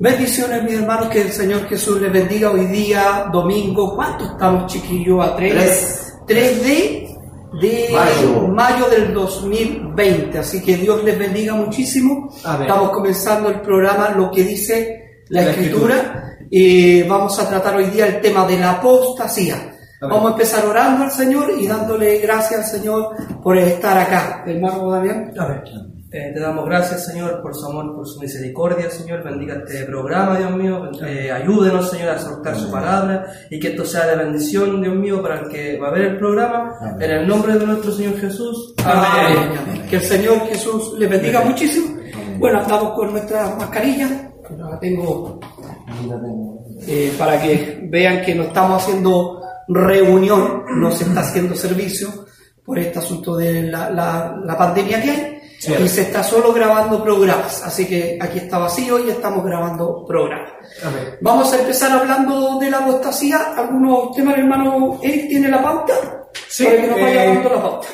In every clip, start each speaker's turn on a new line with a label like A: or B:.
A: Bendiciones, mis hermanos, que el Señor Jesús les bendiga hoy día, domingo. ¿Cuánto estamos, chiquillos? A 3, 3 de, de
B: Mayo.
A: mayo del 2020. Así que Dios les bendiga muchísimo.
B: Amén.
A: Estamos comenzando el programa Lo que dice la,
B: La
A: Escritura. Y vamos a tratar hoy día el tema de la apostasía.
B: Amén.
A: Vamos a empezar orando al Señor y dándole gracias al Señor por estar acá. Hermano Damián.
C: Eh, te damos gracias, Señor, por su amor, por su misericordia, Señor. Bendiga este programa, Dios mío. Eh, ayúdenos, Señor, a soltar su palabra y que esto sea de bendición, Dios mío, para el que va a ver el programa. En el nombre de nuestro Señor Jesús.
A: Amén. Amén. Que el Señor Jesús les bendiga muchísimo. Bueno, estamos con nuestra mascarilla. La tengo eh, para que vean que no estamos haciendo reunión, no se está haciendo servicio por este asunto de la, la- la pandemia que hay. Y se está solo grabando programas. Así que aquí está vacío y estamos grabando programas.
B: Amén.
A: Vamos a empezar hablando de la apostasía. ¿Algunos temas, hermano? ¿Él tiene la pauta?
B: Sí,
A: Para que nos vaya
B: eh,
A: la pauta.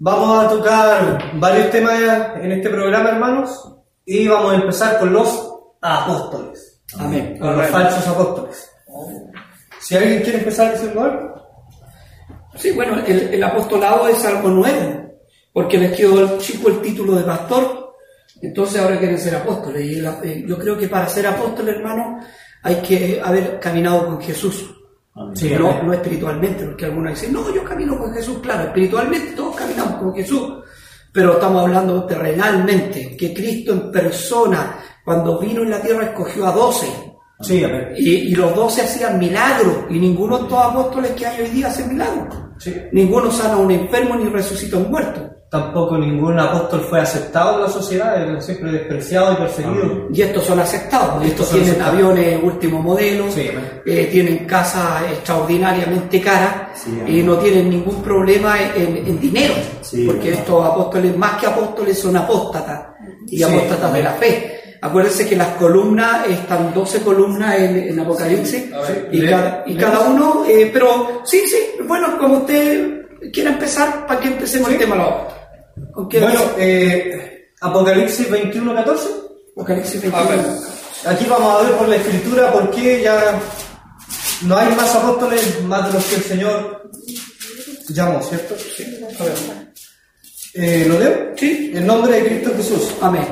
B: Vamos a tocar varios temas en este programa, hermanos, y vamos a empezar con los apóstoles,
A: Amén.
B: con los falsos apóstoles. Si alguien quiere empezar algo,
A: Sí, bueno, el, el apostolado es algo nuevo, porque les quedó el chico el título de pastor, entonces ahora quieren ser apóstoles. Y la- eh, yo creo que para ser apóstol, hermano, hay que haber caminado con Jesús.
B: Sí,
A: no, espiritualmente, porque algunos dicen, no, yo camino con Jesús, claro, espiritualmente todos caminamos con Jesús, pero estamos hablando terrenalmente, que Cristo en persona, cuando vino en la tierra, escogió a doce,
B: sí,
A: y, y los doce hacían milagros, y ninguno de estos apóstoles que hay hoy día hacen milagros.
B: Sí.
A: Ninguno sana a un enfermo ni resucita a un muerto.
B: Tampoco ningún apóstol fue aceptado en la sociedad, era siempre despreciado y perseguido.
A: Y estos son aceptados. Estos tienen
B: aceptados.
A: aviones último modelo,
B: Sí.
A: eh, tienen casas extraordinariamente caras
D: Sí,
A: y no tienen ningún problema en, en dinero.
D: Sí,
A: porque estos apóstoles, más que apóstoles, son apóstatas y apóstatas de la fe. Acuérdense que las columnas, están 12 columnas en, en Apocalipsis
B: ver,
A: y, cada, y cada uno, eh, pero sí, sí, bueno, como usted quiera empezar, para que empecemos el tema ahora. ¿Con qué
B: Bueno, eh, Apocalipsis 21, 14.
A: Apocalipsis 21.
B: Aquí vamos a ver por la escritura por qué ya no hay más apóstoles más de los que el Señor llamó, ¿cierto?
A: A ver.
B: Eh, ¿Lo leo?
A: Sí.
B: En nombre de Cristo Jesús.
A: Amén.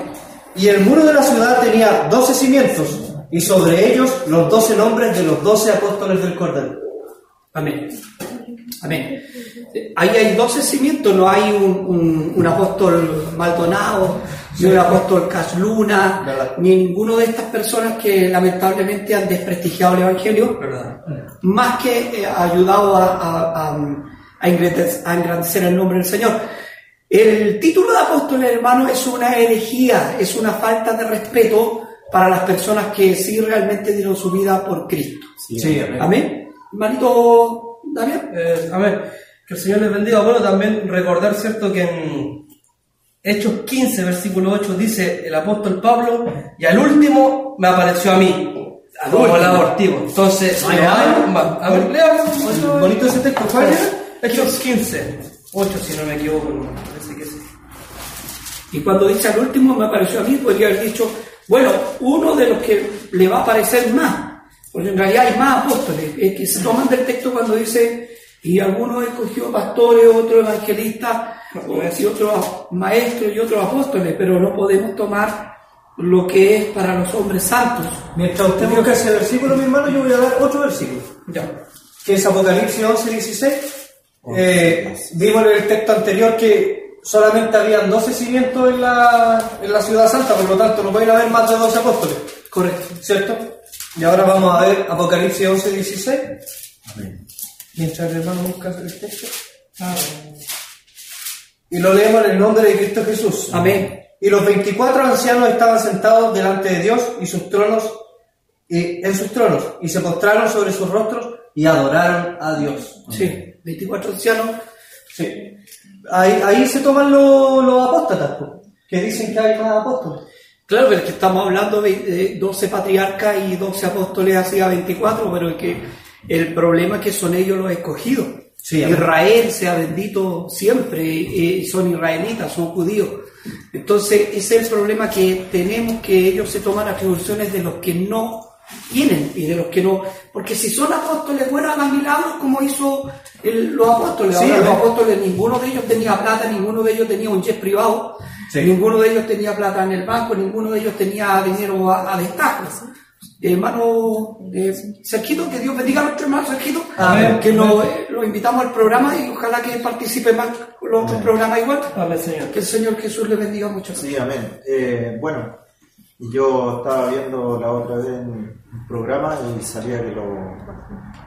B: Y el muro de la ciudad tenía doce cimientos, y sobre ellos los doce nombres de los doce apóstoles del Cordero.
A: Amén. Amén. Ahí hay 12 cimientos, no hay un, un- un apóstol Maldonado, ni un apóstol Casluna,
B: Verdad.
A: ni ninguno de estas personas que lamentablemente han desprestigiado el Evangelio,
C: ¿Verdad?
A: más que eh, ayudado a, a- a- a engrandecer, a engrandecer el nombre del Señor. El título de apóstol, hermano, es una herejía, es una falta de respeto para las personas que sí realmente dieron su vida por Cristo.
B: Sí, amén.
A: Amén. Hermanito Damián.
C: Eh, amén. Que el Señor les bendiga. Bueno, también recordar, ¿cierto?, que en Hechos 15, versículo 8, dice el apóstol Pablo, y al último me apareció a mí,
A: Al
C: como
A: último.
C: el abortivo. Entonces. A ver, léalo.
B: Bonito ese texto, ¿cuál era?
C: Hechos 15, 8, si no me equivoco, no, parece que sí.
A: Y cuando dice al último me apareció a mí, podría haber dicho, bueno, uno de los que le va a aparecer más, porque en realidad hay más apóstoles, eh, que se toman del texto cuando dice, y algunos escogió pastores, otros evangelistas, y otros maestros y otros apóstoles, pero no podemos tomar lo que es para los hombres santos.
B: Mientras usted busca ese versículo, mi hermano, yo voy a dar otro versículo.
A: Ya.
B: que es Apocalipsis 11, 16. Eh, vimos en el texto anterior que solamente habían 12 cimientos en la, en la ciudad santa, por lo tanto no pueden haber más de 12 apóstoles,
A: Correcto.
B: ¿cierto? Y ahora vamos a ver Apocalipsis 11, 16.
D: Amén.
B: Mientras el hermano busca el texto. Y lo leemos en el nombre de Cristo Jesús.
A: Amén.
B: Y los 24 ancianos estaban sentados delante de Dios y sus tronos, y en sus tronos, y se postraron sobre sus rostros y adoraron a Dios.
A: Sí, 24 ancianos.
B: Sí. Ahí, ahí se toman los, los apóstatas, que dicen que hay más apóstoles.
A: Claro, pero es que estamos hablando de, de 12 patriarcas y 12 apóstoles hacía 24, pero es que el problema es que son ellos los escogidos.
B: Sí.
A: Israel sea bendito siempre, eh, son israelitas, son judíos. Entonces, ese es el problema que tenemos que ellos se toman atribuciones de los que no tienen y de los que no. Porque si son apóstoles, bueno, hagan milagros como hizo el- los apóstoles.
B: Sí,
A: Ahora, los apóstoles, ninguno de ellos tenía plata, ninguno de ellos tenía un jet privado,
B: Sí.
A: ninguno de ellos tenía plata en el banco, ninguno de ellos tenía dinero a, a destajo. Hermano eh, Sergito, que Dios bendiga a nuestro hermano Sergito,
B: Amén.
A: que lo, eh, lo invitamos al programa y ojalá que participe más con los otros programas igual.
C: Amén, Señor.
A: Que el Señor Jesús le bendiga mucho.
D: Sí, amén. Eh, bueno, yo estaba viendo la otra vez un programa y sabía que los,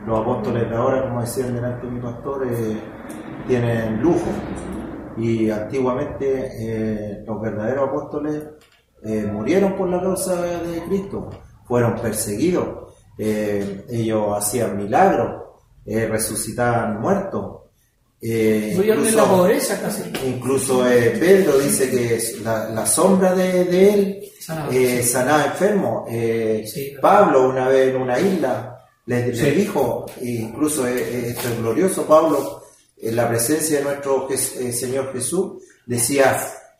D: los apóstoles de ahora, como decían delante mi pastor, eh, tienen lujo. Y antiguamente eh, los verdaderos apóstoles eh, murieron por la causa de Cristo, fueron perseguidos, eh, ellos hacían milagros, resucitaban muertos.
A: La
D: incluso-
A: pobreza casi.
D: Incluso eh, Pedro dice que la, la sombra de, de él
A: Sanaba, sí.
D: sanaba enfermo.
A: Sí.
D: Pablo una vez en una isla le, dijo, incluso esto es glorioso, Pablo, en la presencia de nuestro eh, Señor Jesús, decía,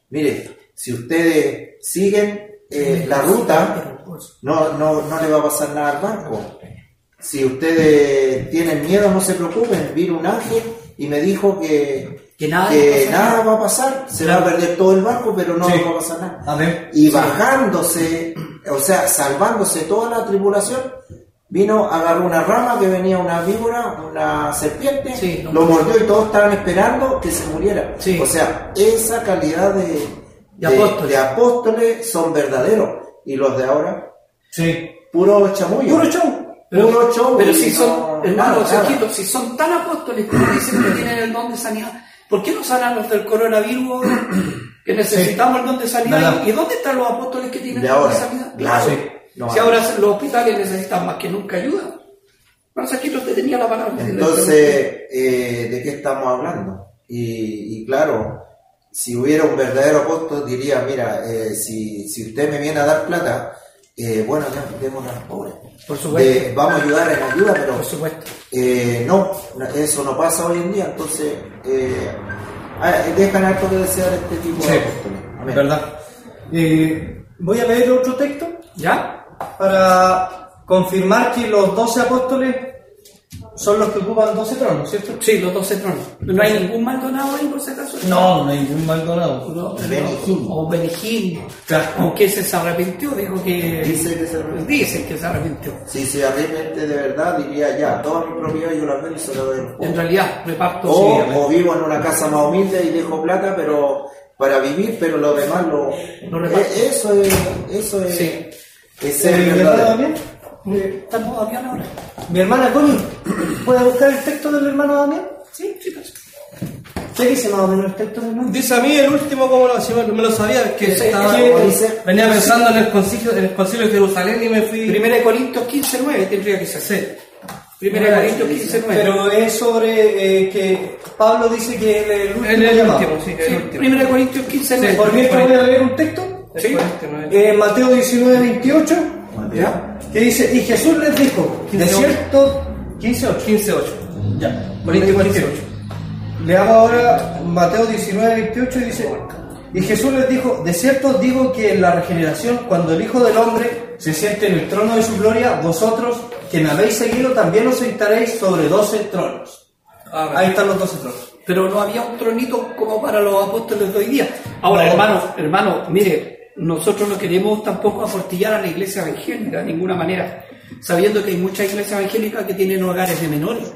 D: mire, si ustedes siguen eh, la ruta, no, no, no le va a pasar nada al barco. Si ustedes tienen miedo, no se preocupen. Vino un ángel y me dijo que,
A: Que nada
D: que
A: va a pasar.
D: nada va a pasar. Se va a perder todo el barco, pero no
B: Sí.
D: va a pasar nada.
B: Amén.
D: Y bajándose, o sea, salvándose toda la tripulación, vino, agarró una rama que venía una víbora, una serpiente,
A: Sí, no.
D: lo mordió y todos estaban esperando que se muriera.
A: Sí.
D: O sea, esa calidad de,
A: De apóstoles.
D: de apóstoles son verdaderos. Y los de ahora,
B: Sí.
D: puro chamullo.
B: Puro show.
A: Pero,
D: Puro show
A: pero si son,
D: no-
A: hermano, si son tan apóstoles como dicen que tienen el don de sanidad, ¿por qué no sanan los del coronavirus? Que necesitamos el don de sanidad. ¿Y dónde están los apóstoles que tienen el don de sanidad?
D: Claro. No
A: si ahora los hospitales necesitan más que nunca ayuda. Sergito, te tenía la palabra.
D: Entonces, eh, ¿de qué estamos hablando? Y, y claro, si hubiera un verdadero apóstol, diría, mira, eh, si, si usted me viene a dar plata, eh, bueno, dé- démosle a los pobres.
A: Por supuesto.
D: De- vamos a ayudar en ayuda, pero
A: Por supuesto.
D: eh, no, eso no pasa hoy en día, entonces eh, ah, dejan harto que desear este tipo
B: Sí.
D: de apóstoles. Amén.
B: ¿Verdad? Voy a leer otro texto
A: ¿Ya?
B: Para confirmar que los doce apóstoles son los que ocupan 12 tronos, ¿cierto?
A: Sí, los 12 tronos. ¿No hay ningún Maldonado ahí por si acaso?
B: No, no hay ningún Maldonado.
A: No,
D: Benigín.
A: O Benigín.
B: Claro.
A: Aunque se arrepintió, dijo que.
D: Dice que se arrepintió.
A: Dicen que se arrepintió.
D: Si se arrepiente de verdad, diría ya, toda mi propiedad yo la vendo y se la doy.
A: En realidad, reparto.
D: O,
A: sí,
D: o vivo en una casa más humilde y dejo plata pero para vivir, pero lo demás lo...
A: Reparto.
D: Eh, eso es... Eso es...
A: Sí.
D: Es ser
B: Eh, ¿Mi. Damián?
A: Eh, ¿Estamos todavía ahora?
B: Mi hermana Connie, ¿puede buscar el texto del hermano Damián?
A: Sí, sí, pues.
B: ¿Qué dice más o menos el texto del hermano?
C: Dice a mí el último, como lo, si me, me lo sabía, que
A: Sí,
C: estaba,
A: sí,
D: dice-
C: venía pensando en el concilio, en el concilio de Jerusalén y me fui.
A: Primera de Corintios 15, 9 tendría que ser.
C: Sí.
A: Primera de Corintios 15, 9.
B: Pero es sobre eh, que Pablo dice que es el último
C: El, el
B: llamado.
C: último, sí, el último.
A: Primera de Corintios 15, 9.
B: Por mientras voy a leer un texto.
A: Sí.
C: 49.
B: Eh, Mateo 19, 28,
D: ¿Ya?
B: que dice, y Jesús les dijo, de
C: 15,
B: cierto, 15, 8.
C: 15, 8.
B: Ya,
C: Corintios
B: 15, 8. Leamos ahora Mateo 19, 28 y dice, y Jesús les dijo, de cierto digo que en la regeneración, cuando el Hijo del Hombre se siente en el trono de su gloria, vosotros, que me habéis seguido, también os sentaréis sobre doce tronos.
C: Amén.
B: Ahí están los doce tronos.
A: Pero no había un tronito como para los apóstoles de hoy día. Ahora,
B: No.
A: hermano, hermano, mire, nosotros no queremos tampoco aportillar a la iglesia evangélica de ninguna manera, sabiendo que hay muchas iglesias evangélicas que tienen hogares de menores,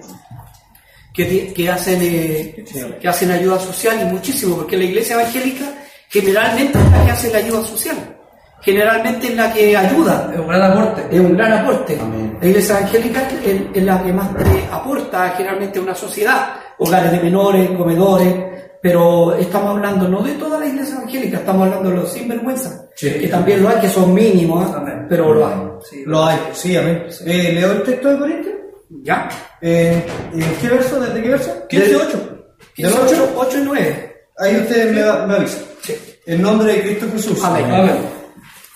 A: que, que hacen, eh, que hacen ayuda social y muchísimo, porque la iglesia evangélica generalmente es la que hace la ayuda social, generalmente es la que ayuda,
C: Es un gran aporte.
A: es un gran aporte.
D: Amén.
A: La iglesia evangélica es, es la que más aporta generalmente a una sociedad, hogares de menores, comedores, pero estamos hablando no de toda la iglesia evangélica, estamos hablando de los sinvergüenza,
B: Sí.
A: que también lo hay, que son mínimos, ¿ah? Pero lo hay.
C: Sí.
B: Lo hay, sí, amén. Eh, ¿Leo el texto de Corintios?
A: ¿Ya?
B: Eh, ¿En qué verso? ¿Desde qué verso?
C: 15, 8.
B: ¿Del 8?
A: 8 y 9.
B: Ahí ustedes me, me avisan.
A: Sí.
B: En nombre de Cristo Jesús.
A: Amén.
C: Amén.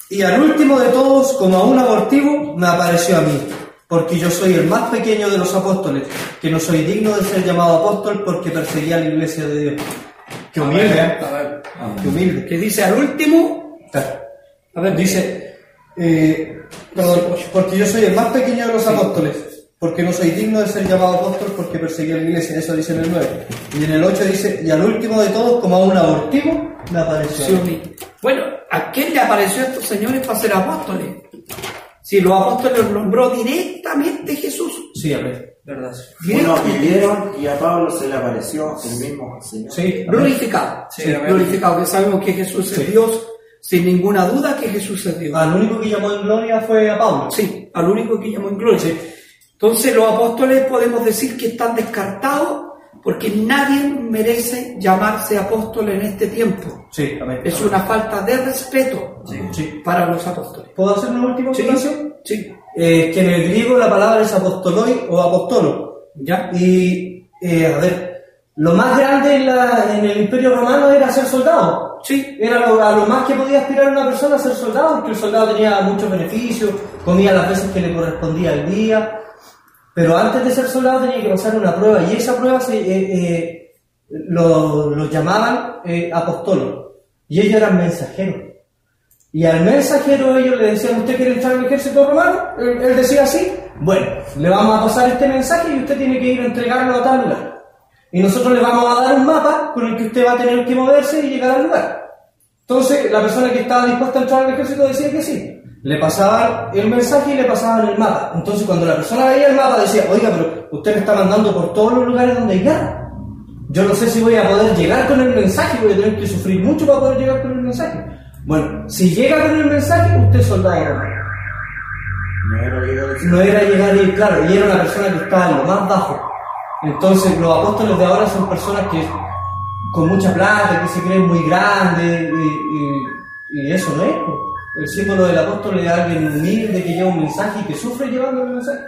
B: Y al último de todos, como a un abortivo, me apareció a mí. Porque yo soy el más pequeño de los apóstoles, que no soy digno de ser llamado apóstol porque perseguía a la iglesia de Dios. Qué humilde, ¿eh? Qué humilde.
A: Que dice al último,
B: A ver, dice, eh, perdón, porque yo soy el más pequeño de los apóstoles, porque no soy digno de ser llamado apóstol porque perseguí a la iglesia, eso dice en el 9. Y en el 8 dice, y al último de todos, como a un abortivo, me apareció.
A: Sí. Bueno, ¿a quién le apareció a estos señores para ser apóstoles? Si los apóstoles los nombró directamente Jesús.
B: Sí, a ver.
C: ¿Verdad?
D: Unos vivieron y a Pablo se le apareció el mismo Señor.
B: Sí.
A: Glorificado.
C: Sí,
A: glorificado, que sabemos que Jesús es Dios, sin ninguna duda que Jesús es Dios.
B: Al único que llamó en gloria fue a Pablo.
A: Sí, al único que llamó en gloria. Entonces los apóstoles podemos decir que están descartados porque nadie merece llamarse apóstol en este tiempo.
B: Sí, amén.
A: Es una falta de respeto
B: Sí.
A: para los apóstoles.
B: ¿Puedo hacer una última
A: Sí,
B: observación?
A: sí.
B: Eh, que en el griego la palabra es apostoloi o apostolo.
A: ¿Ya?
B: Y, eh, a ver, lo más grande en, la- en el imperio romano era ser soldado.
A: Sí.
B: Era lo, a lo más que podía aspirar una persona a ser soldado, porque el soldado tenía muchos beneficios, comía las veces que le correspondía al día. Pero antes de ser soldado tenía que pasar una prueba, y esa prueba se, eh, eh, lo, llamaban eh, apostolos. Y ellos eran mensajeros. Y al mensajero ellos le decían, ¿usted quiere entrar al ejército romano? Él, él decía así, bueno, le vamos a pasar este mensaje y usted tiene que ir a entregarlo a tal lugar. Y nosotros le vamos a dar un mapa con el que usted va a tener que moverse y llegar al lugar. Entonces, la persona que estaba dispuesta a entrar al ejército decía que sí. Le pasaban el mensaje y le pasaban el mapa. Entonces, cuando la persona veía el mapa, decía, oiga, pero usted me está mandando por todos los lugares donde hay guerra. Yo no sé si voy a poder llegar con el mensaje, voy a tener que sufrir mucho para poder llegar con el mensaje. Bueno, si llega con el mensaje, usted es soldado.
D: No era llegar al
B: No era llegar y, claro, y era una persona que estaba en lo más bajo. Entonces, los apóstoles de ahora son personas que con mucha plata, que se creen muy grandes, y, y- y eso no es. po. El símbolo del apóstol es alguien humilde que lleva un mensaje y que sufre llevando el mensaje.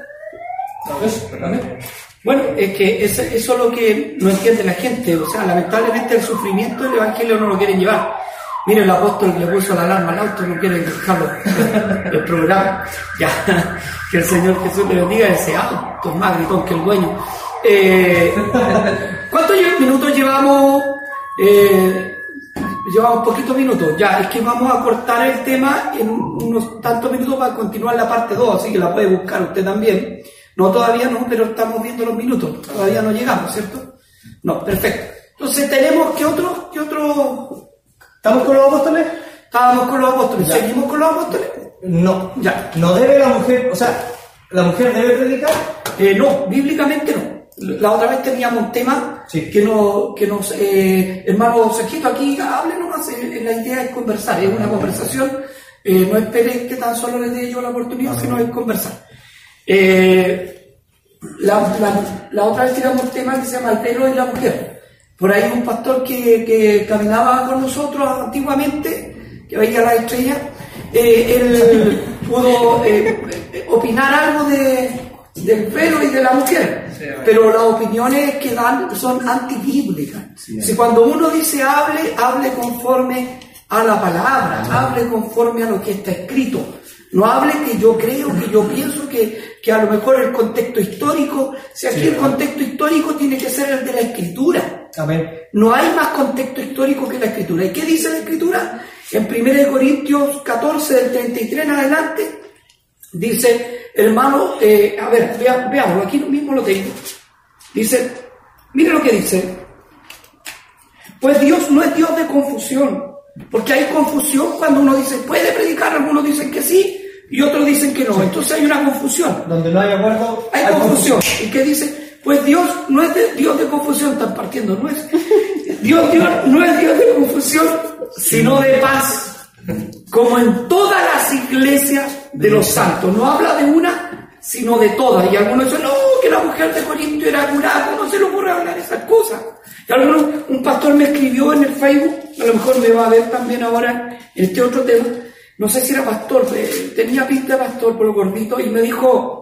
A: Bueno, es que eso, es lo que no entiende la gente. O sea, lamentablemente el sufrimiento del Evangelio no lo quieren llevar. Mire, el apóstol le puso la alarma al auto no quiere dejarlo el programa. Ya, que el Señor Jesús le bendiga ese auto, más gritón que el dueño. Eh, ¿Cuántos minutos llevamos? Eh, llevamos poquitos minutos. Ya, es que vamos a cortar el tema en unos tantos minutos para continuar la parte 2, así que la puede buscar usted también. No, todavía no, pero estamos viendo los minutos. Todavía no llegamos, ¿cierto? No, perfecto. Entonces tenemos que otro, que otro.
B: ¿Estamos con los apóstoles?
A: Estábamos con los apóstoles.
B: Ya.
A: ¿Seguimos con los apóstoles?
B: No.
A: Ya.
B: No debe la mujer, o sea, la mujer debe predicar.
A: Eh, no, bíblicamente no. La otra vez teníamos un tema
B: Sí.
A: que, no, que nos... Eh, hermano Sergito, aquí hable nomás, eh, la idea es conversar, es una conversación, eh, no espere que tan solo le dé yo la oportunidad, sino es conversar. Eh, la, la- la otra vez tiramos un tema que se llama el pelo y la mujer. Por ahí un pastor que, que caminaba con nosotros antiguamente, que veía las estrellas, eh, él pudo eh, eh, opinar algo de, del pelo y de la mujer. Pero las opiniones que dan son antibíblicas. si cuando uno dice hable, hable conforme a la palabra, hable conforme a lo que está escrito. No hable que yo creo, que yo pienso, que, que a lo mejor el contexto histórico, si aquí el contexto histórico tiene que ser el de la escritura.
B: Amén.
A: No hay más contexto histórico que la escritura. ¿Y qué dice la escritura? En 1 Corintios 14, del 33 en adelante, dice, hermano, eh, a ver, vea- veámoslo, aquí mismo lo tengo. Dice, mire lo que dice. Pues Dios no es Dios de confusión, porque hay confusión cuando uno dice, puede predicar, algunos dicen que sí y otros dicen que no. Entonces hay una confusión.
B: Donde no hay acuerdo,
A: Hay confusión. ¿Y qué dice? Pues Dios no es de- Dios de confusión, están partiendo, no es. Dios, Dios no es Dios de confusión, sino de paz. Como en todas las iglesias de los santos. No habla de una, sino de todas. Y algunos dicen, no, que la mujer de Corinto era curada, no se le ocurre hablar esas cosas. Y algunos, un pastor me escribió en el Facebook, a lo mejor me va a ver también ahora en este otro tema. No sé si era pastor, eh, tenía pinta de pastor por lo gordito, y me dijo,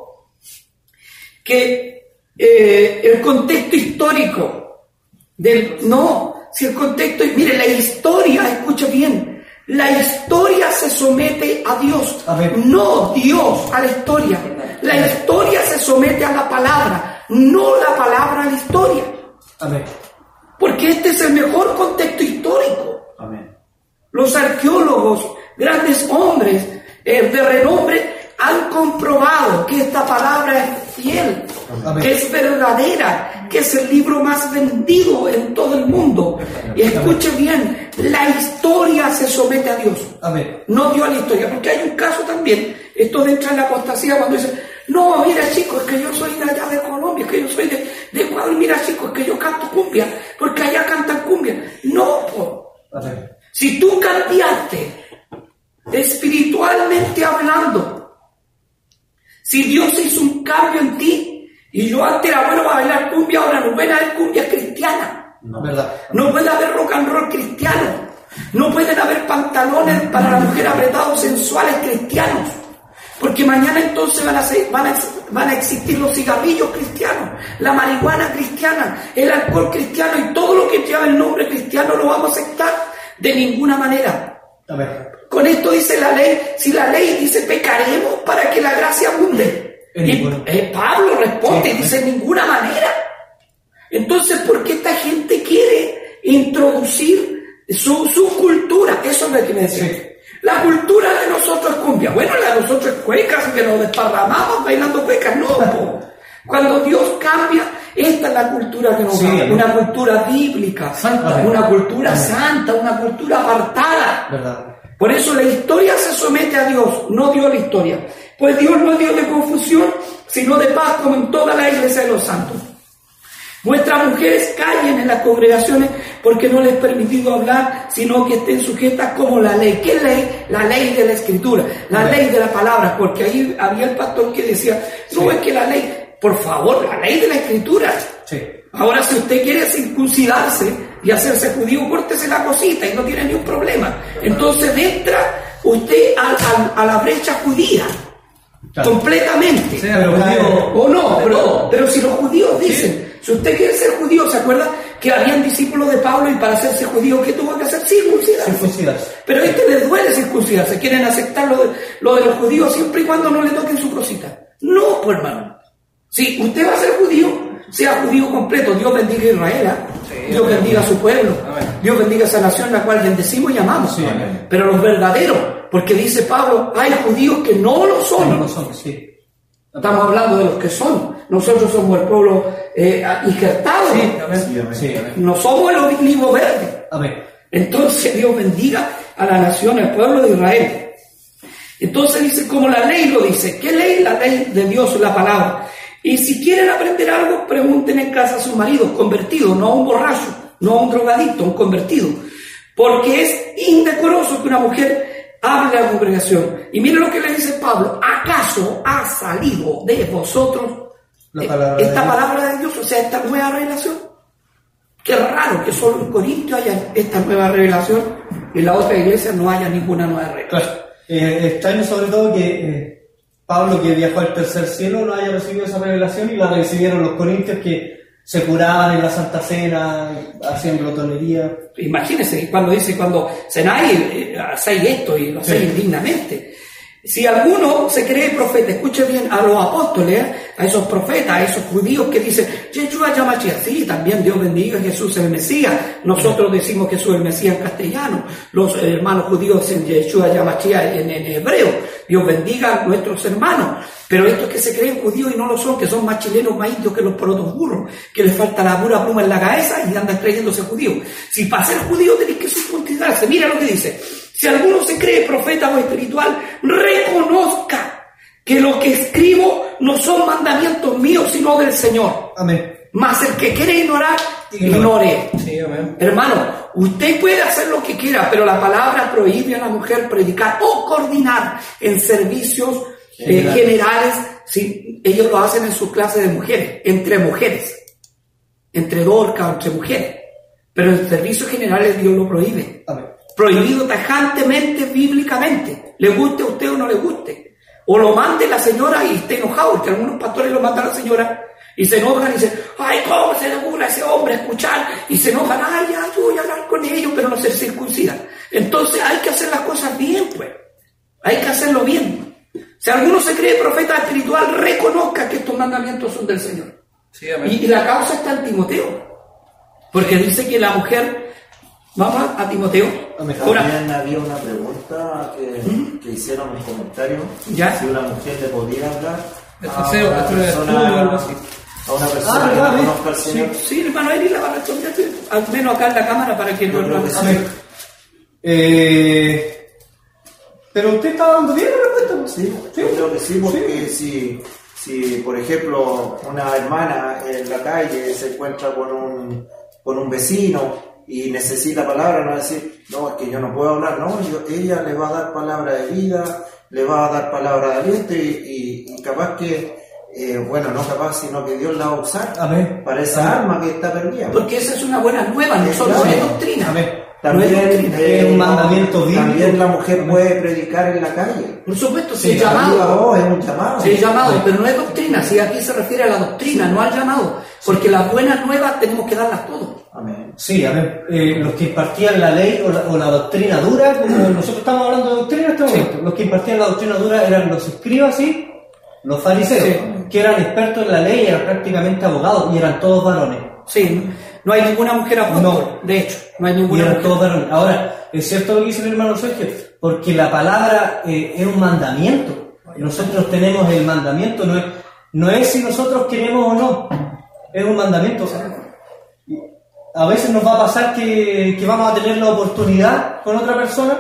A: que eh, el contexto histórico del no si el contexto mire la historia escucha bien la historia se somete a Dios
B: Amén.
A: no Dios a la historia La historia se somete a la palabra, no la palabra a la historia.
B: Amén.
A: Porque este es el mejor contexto histórico.
D: Amén.
A: Los arqueólogos, grandes hombres eh, de renombre, han comprobado que esta palabra es fiel,
B: Amén.
A: que es verdadera, que es el libro más vendido en todo el mundo. Y escuche bien, la historia se somete a Dios,
B: Amén.
A: no Dios a la historia, porque hay un caso también, esto de entrar en la apostasía cuando dicen, no, mira chicos, es que yo soy de allá de Colombia, es que yo soy de, de Ecuador, mira chicos, es que yo canto cumbia, porque allá cantan cumbia. No.
B: Amén.
A: Si tú cambiaste espiritualmente hablando, si Dios hizo un cambio en ti, y yo antes era bueno para bailar cumbia, ahora no puede haber cumbia cristiana,
B: ¿Verdad?
A: no puede haber rock and roll cristiano, no pueden haber pantalones para la mujer apretados sensuales cristianos, porque mañana entonces van a, ser- van, a, van a existir los cigarrillos cristianos, la marihuana cristiana, el alcohol cristiano y todo lo que lleva el nombre cristiano lo vamos a aceptar de ninguna manera.
B: Amén.
A: Con esto dice la ley, si la ley dice pecaremos para que la gracia abunde. Y eh, Pablo responde,
B: Sí.
A: dice en ninguna manera. Entonces, ¿por qué esta gente quiere introducir su, su cultura? Eso es lo que me decía.
B: Sí.
A: La cultura de nosotros es cumbia. Bueno, la de nosotros es cuecas, que nos desparramamos bailando cuecas. No, po. Cuando Dios cambia, esta es la cultura que nos
B: Sí, amén.
A: Una cultura bíblica,
B: Santa.
A: una cultura santa, una cultura apartada.
B: ¿Verdad?
A: Por eso la historia se somete a Dios, no Dios a la historia. Pues Dios no es Dios de confusión, sino de paz, como en toda la iglesia de los santos. Vuestras mujeres callen en las congregaciones porque no les es permitido hablar, sino que estén sujetas como la ley. ¿Qué ley? La ley de la escritura, la ley de la palabra, porque ahí había el pastor que decía, no
B: Sí.
A: es que la ley, por favor, la ley de la escritura.
B: Sí.
A: Ahora, si usted quiere circuncidarse y hacerse judío, córtese la cosita y no tiene ni un problema. Entonces entra usted a, a- a la brecha judía,
B: Claro.
A: completamente.
C: Sea
B: Pero
C: judío
A: O no, pero, si los judíos dicen, si usted quiere ser judío, ¿se acuerda que habían discípulos de Pablo y para hacerse judío, ¿qué tuvo que hacer? Circuncidarse.
B: Circuncidarse.
A: Pero a este les duele circuncidarse, quieren aceptar lo de, lo de los judíos siempre y cuando no le toquen su cosita. No, pues hermano. Si usted va a ser judío, sea judío completo. Dios bendiga a Israel, ¿ah? Dios bendiga a su pueblo.
C: Amén.
A: Dios bendiga a esa nación la cual bendecimos y amamos.
B: Sí.
A: Pero los verdaderos, porque dice Pablo, hay judíos que no lo son.
B: No son, sí.
A: Estamos hablando de los que son. Nosotros somos el pueblo eh, injertado.
C: Sí, amén.
D: Sí, amén.
B: Sí.
A: No somos el olivo verde.
B: Amén.
A: Entonces Dios bendiga a la nación, al pueblo de Israel. Entonces dice, como la ley lo dice, ¿qué ley? La ley de Dios, la palabra. Y si quieren aprender algo, pregunten en casa a sus maridos, convertidos, no a un borracho, no a un drogadicto, a un convertido. Porque es indecoroso que una mujer hable a la congregación. Y miren lo que le dice Pablo, ¿acaso ha salido de vosotros
B: La
A: eh,
B: palabra
A: esta palabra de Dios, o sea, esta nueva revelación? Qué raro que solo en Corintio haya esta nueva revelación y en la otra iglesia no haya ninguna nueva revelación.
B: Claro. Eh, extraño sobre todo que eh, Pablo, que viajó al tercer cielo, no haya recibido esa revelación y la recibieron los corintios que se curaban en la Santa Cena, hacían glotonería.
A: Imagínense cuando dice, cuando cenáis, eh, hacéis esto y lo hacéis
B: Sí.
A: indignamente. Si alguno se cree profeta, escuche bien a los apóstoles, a esos profetas, a esos judíos que dicen, Yeshua Yamashia, sí, también Dios bendiga, Jesús es el Mesías. Nosotros decimos Jesús es el Mesías en castellano, los hermanos judíos dicen Yeshua Yamashia en, en hebreo. Dios bendiga a nuestros hermanos. Pero estos que se creen judíos y no lo son, que son más chilenos, más indios que los protos burros, que les falta la pura pluma en la cabeza y andan creyéndose judíos. Si para ser judío tenéis que circuncidarse, mira lo que dice. Si alguno se cree profeta o espiritual, reconozca que lo que escribo no son mandamientos míos, sino del Señor.
B: Amén.
A: Mas el que quiere ignorar,
B: Ignore.
A: ignore.
C: Sí, amén.
A: Hermano, usted puede hacer lo que quiera, pero la palabra prohíbe a la mujer predicar o coordinar en servicios eh,
B: Generales.
A: generales. Sí, ellos lo hacen en sus clases de mujeres, entre mujeres, entre dorcas, entre mujeres. Pero en servicios generales Dios lo prohíbe.
B: Amén.
A: Prohibido tajantemente, bíblicamente. Le guste a usted o no le guste. O lo mande la señora y esté enojado, porque algunos pastores lo mandan a la señora y se enojan y dicen, ay, ¿cómo se le ocurre a ese hombre escuchar? Y se enojan, ay, ya, yo voy a hablar con ellos, pero no se circuncidan. Entonces hay que hacer las cosas bien, pues. Hay que hacerlo bien. Si alguno se cree profeta espiritual, reconozca que estos mandamientos son del Señor.
C: Sí.
A: Y, y la causa está en Timoteo. Porque dice que la mujer, vamos a, Timoteo, ahora,
D: También había una pregunta que, que hicieron en comentarios.
A: Ya.
D: Si una mujer le podía hablar
C: El
D: a una persona,
C: estudio, algo así.
D: a una persona
B: Ah,
D: que no conozca al
A: sí,
D: Señor.
A: sí, hermano Eri la va a responder, al menos acá en la cámara para que
D: Yo
A: lo
D: sí.
B: Eh, pero usted está dando bien la respuesta. ¿no?
D: Sí, yo creo que sí, porque si, si, por ejemplo, una hermana en la calle se encuentra con un, con un vecino y necesita palabra, no decir, no, es que yo no puedo hablar, no, yo- ella le va a dar palabra de vida, le va a dar palabra de aliento y, y- y capaz que, eh, bueno, no capaz, sino que Dios la va a usar
B: Amén.
D: para esa alma que está perdida.
A: Porque esa es una buena nueva, no solo
D: claro.
A: es doctrina.
B: Amén.
A: No
D: También,
A: es doctrina.
B: Es un
D: eh,
B: mandamiento bíblico.
D: También la mujer puede predicar en la calle.
A: Por supuesto,
B: Sí,
A: si es llamado.
D: voz es un llamado.
A: Sí, es llamado, pero no es doctrina. Si aquí se refiere a la doctrina, no al llamado. Porque las buenas nuevas tenemos que darlas todos.
D: Amén.
B: Sí, eh, los que impartían la ley o la, o la doctrina dura, como nosotros estamos hablando de doctrina en este momento, los que impartían la doctrina dura eran los escribas y los fariseos,
A: Sí.
B: que eran expertos en la ley, eran prácticamente abogados y eran todos varones.
A: Sí, no hay ninguna mujer apóstol.
B: No.
A: De hecho, no hay
B: Y
A: ninguna
B: eran
A: mujer.
B: todos varones. Ahora, es cierto lo que dice el hermano Sergio, porque la palabra eh, es un mandamiento. Nosotros tenemos el mandamiento, no es, no es si nosotros queremos o no, es un mandamiento. A veces nos va a pasar que, que vamos a tener la oportunidad con otra persona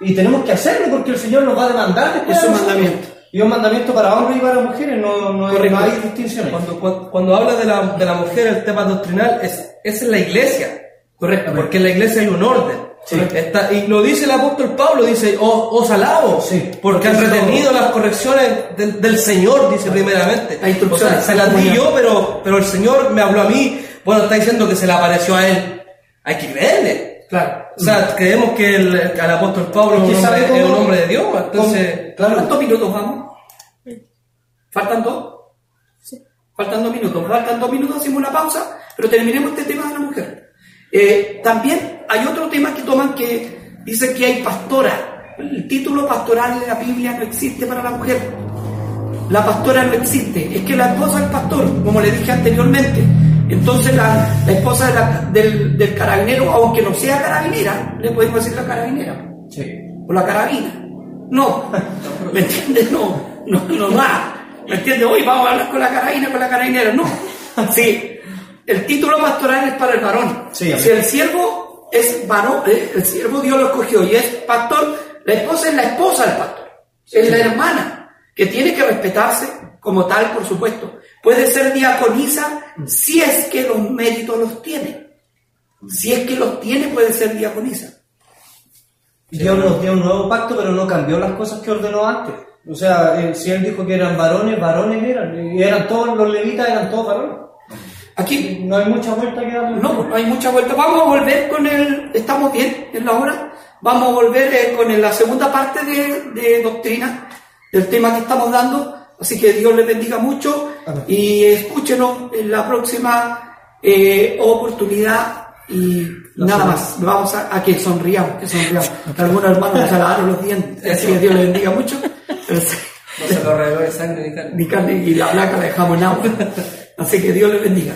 B: y tenemos que hacerlo porque el Señor nos va a demandar después
A: Es un mandamiento.
B: Y un mandamiento para hombres y para mujeres, no, no, hay- no hay distinciones.
C: Cuando, cuando, cuando habla de la, de la mujer, el tema doctrinal es, es en la iglesia.
A: Correcto.
C: Porque en la iglesia hay un orden.
B: Sí.
C: Está- y lo dice el apóstol Pablo, dice, "Oh, os, os alabo,
B: Sí.
C: porque han retenido las correcciones del, del Señor, dice primeramente.
A: Instrucciones.
C: O sea, se las di yo, pero, pero el Señor me habló a mí. Bueno, está diciendo que se le apareció a él. Hay que creerle.
A: Claro.
C: O sea, creemos que el, apóstol Pablo es
B: Es
C: un, hombre,
B: sabe
C: es un
B: cómo-
C: hombre de Dios. Entonces,
B: Claro.
A: ¿Cuántos minutos vamos? ¿Faltan dos? Faltan dos minutos. Faltan dos minutos, hacemos una pausa, pero terminemos este tema de la mujer. Eh, también hay otro tema que toman que dice que hay pastora. El título pastoral de la Biblia no existe para la mujer. La pastora no existe. Es que la esposa del pastor, como le dije anteriormente. Entonces la, la esposa de la- del, del carabinero, aunque no sea carabinera, le podemos decir la carabinera
B: Sí.
A: o la carabina. No, ¿me entiendes? No, no, no va. ¿Me entiendes? Hoy vamos a hablar con la carabina, con la carabinera. No. Sí, el título pastoral es para el varón.
B: Sí,
A: si el siervo es varón, eh, el siervo Dios lo escogió y es pastor, la esposa es la esposa del pastor. Es la hermana, que tiene que respetarse como tal, por supuesto. Puede ser diaconisa si es que los méritos los tiene. Si es que los tiene, puede ser diaconisa.
B: Dios nos dio un nuevo pacto, pero no cambió las cosas que ordenó antes. O sea, eh, si él dijo que eran varones, varones eran. Y eran todos los levitas, eran todos varones.
A: Aquí
B: No hay mucha vuelta que darle.
A: No, no hay mucha vuelta. Vamos a volver con el. Estamos bien en la hora. Vamos a volver eh, con la segunda parte de, de doctrina del tema que estamos dando. Así que Dios les bendiga mucho
B: Amén.
A: y escúchenos en la próxima eh, oportunidad. Y nada más, vamos a, a que sonriamos, que sonriamos. Que algunos hermanos se lavaron los dientes, así que Dios les bendiga mucho.
C: No se lo de sangre ni carne.
A: ni carne y la placa la dejamos en agua. Así que Dios les bendiga.